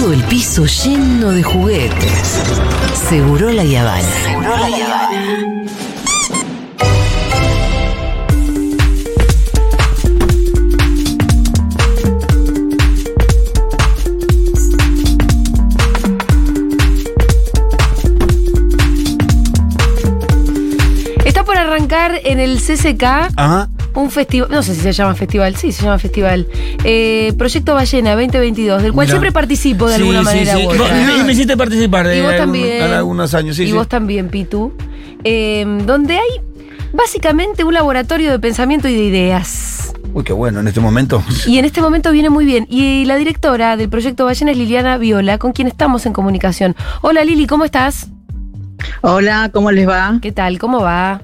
todo el piso lleno de juguetes. Seguro la Yavana. Seguro la Yavana. Está por arrancar en el CCK Ajá. Un festival, no sé si se llama festival, sí, se llama festival. Eh, Proyecto Ballena 2022, del cual Mirá. siempre participo de Sí, alguna sí, manera sí. u Vos- otra. y me hiciste participar de Y vos algún- también. algunos años, sí, y sí. vos también, Pitu. Eh, donde hay básicamente un laboratorio de pensamiento y de ideas. Uy, qué bueno, en este momento. Y en este momento viene muy bien. Y la directora del proyecto Ballena es Liliana Viola, con quien estamos en comunicación. Hola Lili, ¿cómo estás? Hola, ¿cómo les va? ¿Qué tal? ¿Cómo va?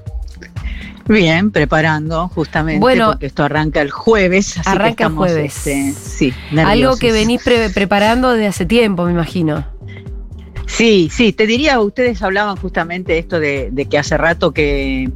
Bien, preparando justamente Bueno, porque esto arranca el jueves, así arranca que el estamos, jueves. este, sí, Algo que venís pre- preparando desde hace tiempo, me imagino. Sí, sí, te diría, ustedes hablaban justamente esto de, de que hace rato que,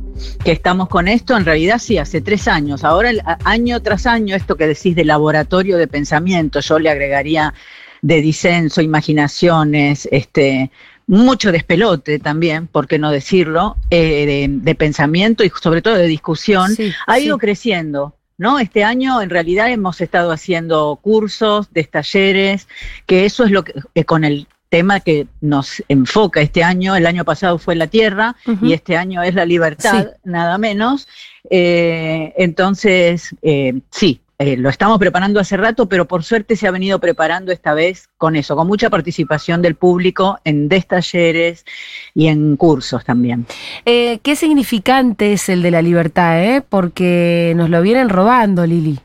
que estamos con esto, en realidad sí, hace tres años. Ahora, el- año tras año, esto que decís de laboratorio de pensamiento, yo le agregaría de disenso, imaginaciones, este, mucho despelote también, por qué no decirlo, eh, de, de pensamiento y sobre todo de discusión, Sí, ha sí. ido creciendo. ¿No? Este año en realidad hemos estado haciendo cursos, de talleres, que eso es lo que eh, con el tema que nos enfoca este año. El año pasado fue la tierra y este año es la libertad, nada menos. Eh, entonces, eh, sí, eh, lo estamos preparando hace rato, pero por suerte se ha venido preparando esta vez con eso, con mucha participación del público en destalleres y en cursos también. Eh, ¿Qué significante es el de la libertad, eh? Porque nos lo vienen robando, Lili.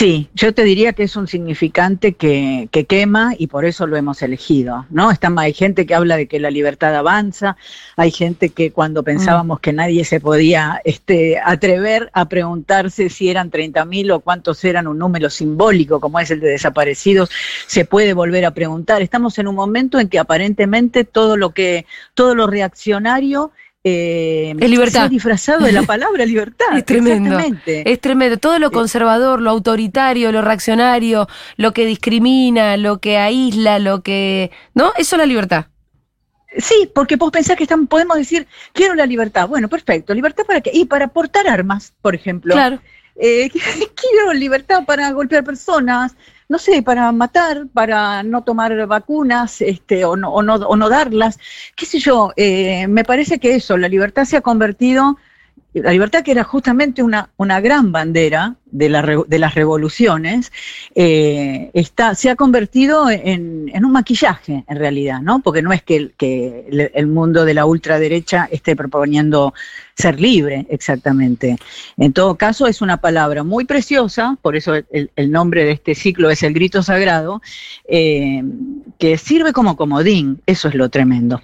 Sí, yo te diría que es un significante que, que quema y por eso lo hemos elegido, ¿no? Está, hay gente que habla de que la libertad avanza, hay gente que cuando pensábamos que nadie se podía este, atrever a preguntarse si eran 30.000 o cuántos eran un número simbólico como es el de desaparecidos, se puede volver a preguntar. Estamos en un momento en que aparentemente todo lo que, todo lo reaccionario eh, Es libertad. se ha disfrazado de la palabra libertad. Es tremendo. Es tremendo. Todo lo conservador, lo autoritario, lo reaccionario, lo que discrimina, lo que aísla, lo que. ¿No? Eso es la libertad. Sí, porque vos pensás que están, podemos decir, quiero la libertad. Bueno, perfecto. ¿Libertad para qué? Y para portar armas, por ejemplo. Claro. Eh, quiero libertad para golpear personas, no sé, para matar, para no tomar vacunas este, o, no, o, no, o no darlas. Qué sé yo, eh, me parece que eso, la libertad se ha convertido, la libertad que era justamente una, una gran bandera de, de las revoluciones, eh, está, se ha convertido en, en un maquillaje, en realidad, ¿no? Porque no es que el, que el- mundo de la ultraderecha esté proponiendo ser libre, exactamente. En todo caso, es una palabra muy preciosa, por eso el, el nombre de este ciclo es el grito sagrado, eh, que sirve como comodín, eso es lo tremendo.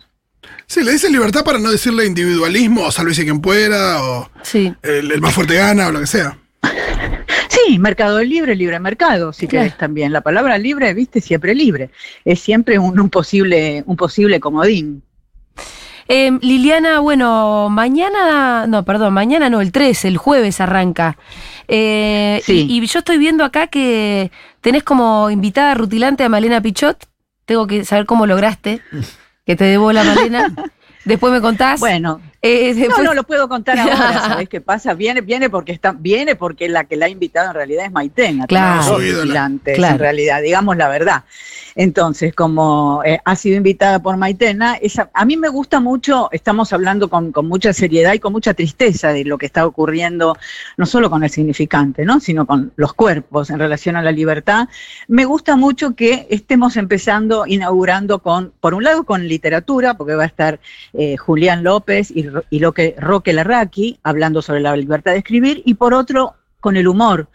Sí, le dicen libertad para no decirle individualismo o sálvese quien pueda o Sí. el, el más fuerte gana o lo que sea. Sí, mercado libre, libre mercado, si Claro. querés también. La palabra libre, viste, siempre libre. Es siempre un, un posible, un posible comodín. Eh, Liliana, bueno, mañana, no, perdón, mañana no, el 13, el jueves arranca. Eh, Sí. y, y yo estoy viendo acá que tenés como invitada rutilante a Malena Pichot. Tengo que saber cómo lograste que te debo la Malena. Después me contás. Bueno, Eh, no, después- no lo puedo contar ahora, ¿sabés qué pasa? Viene, viene porque está, viene porque la que la ha invitado en realidad es Maitena, Claro. Claro. en realidad, digamos la verdad. Entonces, como eh, ha sido invitada por Maitena, esa, a mí me gusta mucho, estamos hablando con, con mucha seriedad y con mucha tristeza de lo que está ocurriendo, no solo con el significante, ¿no? sino con los cuerpos en relación a la libertad. Me gusta mucho que estemos empezando, inaugurando con, por un lado, con literatura, porque va a estar eh, Julián López y, Y lo que Roque Larraqui hablando sobre la libertad de escribir, y por otro, con el humor.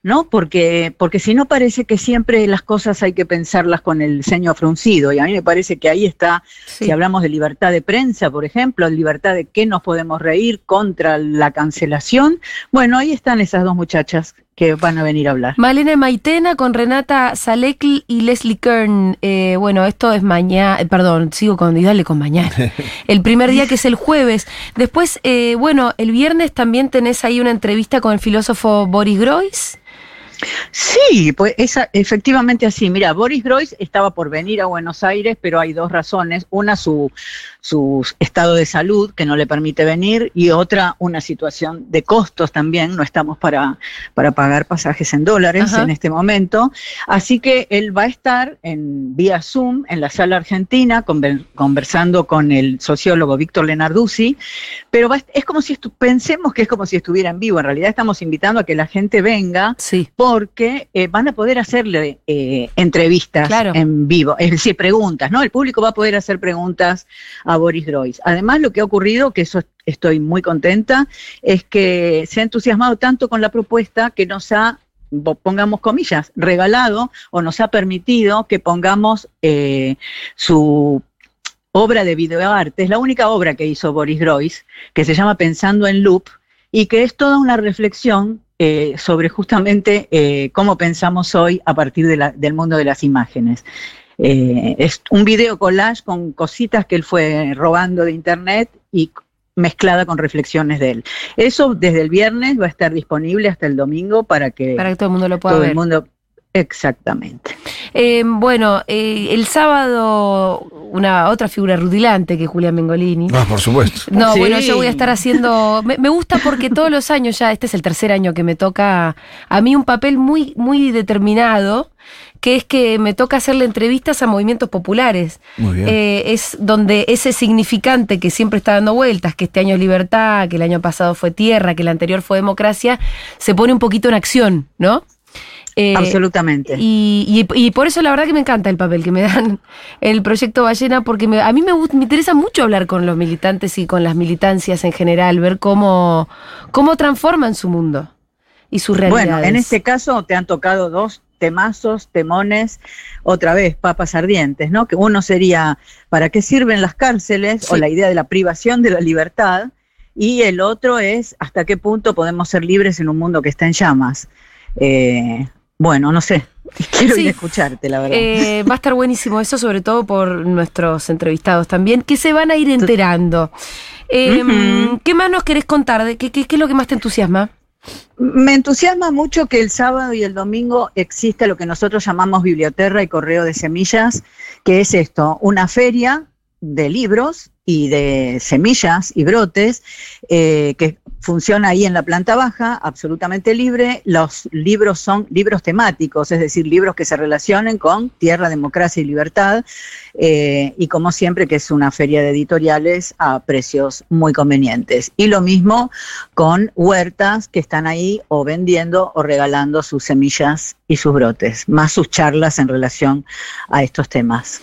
¿no? Porque, porque si no parece que siempre las cosas hay que pensarlas con el ceño fruncido, y a mí me parece que ahí está, Sí. si hablamos de libertad de prensa, por ejemplo, libertad de qué nos podemos reír contra la cancelación, bueno, ahí están esas dos muchachas que van a venir a hablar. Malena Maitena con Renata Salekl y Leslie Kern. Eh, bueno, esto es mañana, perdón, sigo con, y dale con mañana. El primer día que es el jueves. Después, eh, bueno, el viernes también tenés ahí una entrevista con el filósofo Boris Groys. Sí, pues esa, efectivamente así. Mira, Boris Groys estaba por venir a Buenos Aires, pero hay dos razones. Una, su, su estado de salud, que no le permite venir, y otra, una situación de costos también. No estamos para, para pagar pasajes en dólares Ajá. en este momento. Así que él va a estar en vía Zoom en la sala argentina, conver- conversando con el sociólogo Víctor Lenarduzzi, pero va es como si pensemos que es como si estuviera en vivo. En realidad estamos invitando a que la gente venga Sí. Porque eh, van a poder hacerle eh, entrevistas Claro. en vivo, es decir, preguntas, ¿no? El público va a poder hacer preguntas a Boris Groys. Además, lo que ha ocurrido, que eso estoy muy contenta, es que se ha entusiasmado tanto con la propuesta que nos ha pongamos comillas, regalado o nos ha permitido que pongamos eh, su obra de videoarte, es la única obra que hizo Boris Groys, que se llama Pensando en Loop, y que es toda una reflexión eh, sobre justamente eh, cómo pensamos hoy a partir de la- del mundo de las imágenes. Eh, es un video collage con cositas que él fue robando de internet y mezclada con reflexiones de él. Eso desde el viernes va a estar disponible hasta el domingo para que, Para que todo el mundo lo pueda todo ver. el mundo... Exactamente. Eh, bueno, eh, el sábado una otra figura rutilante que Julián Mengolini. No, por supuesto. No, Sí. bueno, yo voy a estar haciendo. Me, me gusta porque todos los años ya, este es el tercer año que me toca a mí un papel muy, muy determinado, que es que me toca hacerle entrevistas a movimientos populares. Muy bien. Eh, es donde ese significante que siempre está dando vueltas, que este año es libertad, que el año pasado fue tierra, que el anterior fue democracia, se pone un poquito en acción, ¿no? Eh, Absolutamente. y, y- y por eso la verdad que me encanta el papel que me dan el proyecto Ballena, porque me- a mí me, me interesa mucho hablar con los militantes y con las militancias en general, ver cómo, cómo transforman su mundo y sus realidades. Bueno, en este caso te han tocado dos temazos, temones, otra vez, papas ardientes, ¿no? Que uno sería, ¿para qué sirven las cárceles? O la idea de la privación de la libertad. Y el otro es, ¿hasta qué punto podemos ser libres en un mundo que está en llamas? Eh, bueno, no sé. Quiero Sí. ir a escucharte, la verdad. Eh, va a estar buenísimo eso, sobre todo por nuestros entrevistados también, que se van a ir enterando. Eh, Ujú. ¿Qué más nos querés contar? ¿De qué, qué- qué es lo que más te entusiasma? Me entusiasma mucho que el sábado y el domingo exista lo que nosotros llamamos biblioterra y correo de semillas, que es esto, una feria de libros y de semillas y brotes eh, que funciona ahí en la planta baja, absolutamente libre. Los libros son libros temáticos, es decir, libros que se relacionen con tierra, democracia y libertad. eh, y como siempre, que es una feria de editoriales a precios muy convenientes. Y lo mismo con huertas que están ahí o vendiendo o regalando sus semillas y sus brotes, más sus charlas en relación a estos temas.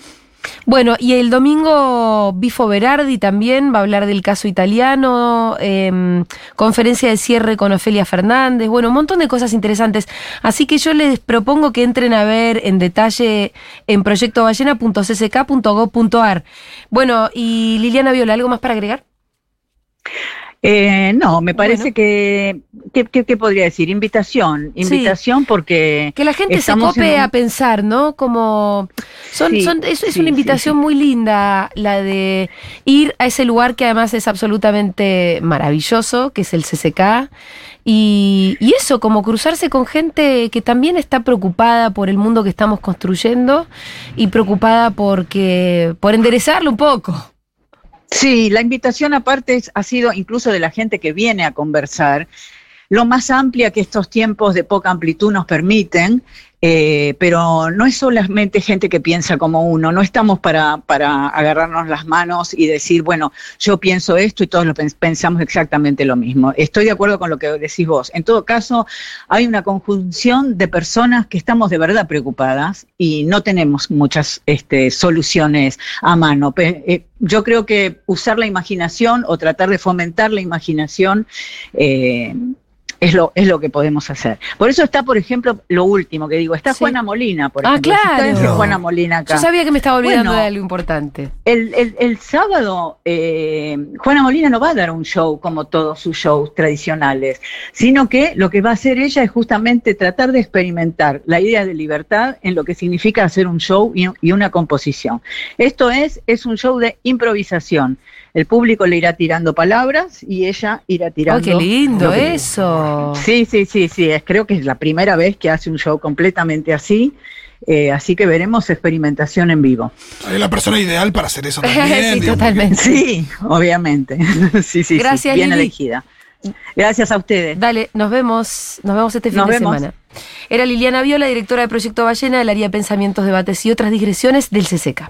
Bueno, y el domingo Bifo Berardi también va a hablar del caso italiano, eh, conferencia de cierre con Ofelia Fernández, bueno, un montón de cosas interesantes. Así que yo les propongo que entren a ver en detalle en proyectoballena.csk.gov.ar. Bueno, y Liliana Viola, ¿algo más para agregar? Eh, no, me parece Bueno. que, que, que- ¿qué podría decir? Invitación, invitación porque Que la gente se cope un- a pensar, ¿no? Como son, Sí, son, es, es una invitación muy linda la de ir a ese lugar que además es absolutamente maravilloso, que es el CCK. Y, y eso, como cruzarse con gente que también está preocupada por el mundo que estamos construyendo y preocupada porque, por enderezarlo un poco. Sí, la invitación aparte ha sido incluso de la gente que viene a conversar, lo más amplia que estos tiempos de poca amplitud nos permiten, eh, pero no es solamente gente que piensa como uno, no estamos para, para agarrarnos las manos y decir, bueno, yo pienso esto y todos lo pens- pensamos exactamente lo mismo. Estoy de acuerdo con lo que decís vos. En todo caso, hay una conjunción de personas que estamos de verdad preocupadas y no tenemos muchas este, soluciones a mano. Eh, yo creo que usar la imaginación o tratar de fomentar la imaginación eh, es lo, es lo que podemos hacer. Por eso está, por ejemplo, lo último que digo, está Sí. Juana Molina, por Ah, ejemplo. Si claro. No. Juana Molina acá. Yo sabía que me estaba olvidando Bueno. de algo importante. El, el- el sábado, eh, Juana Molina no va a dar un show como todos sus shows tradicionales, sino que lo que va a hacer ella es justamente tratar de experimentar la idea de libertad en lo que significa hacer un show y, y una composición. Esto es, es un show de improvisación. El público le irá tirando palabras y ella irá ¡Ay, tirando. qué lindo eso! Sí, sí, sí, sí. Es, creo que es la primera vez que hace un show completamente así. eh, así que veremos experimentación en vivo. Es la persona ideal para hacer eso también. sí, totalmente. Sí, obviamente. sí, sí, Gracias, sí. Bien Lili. elegida. Gracias a ustedes. Dale, nos vemos, nos vemos este fin Nos de vemos. semana. Era Liliana Viola, directora de Proyecto Ballena del área de Pensamientos, Debates y otras digresiones del CCK.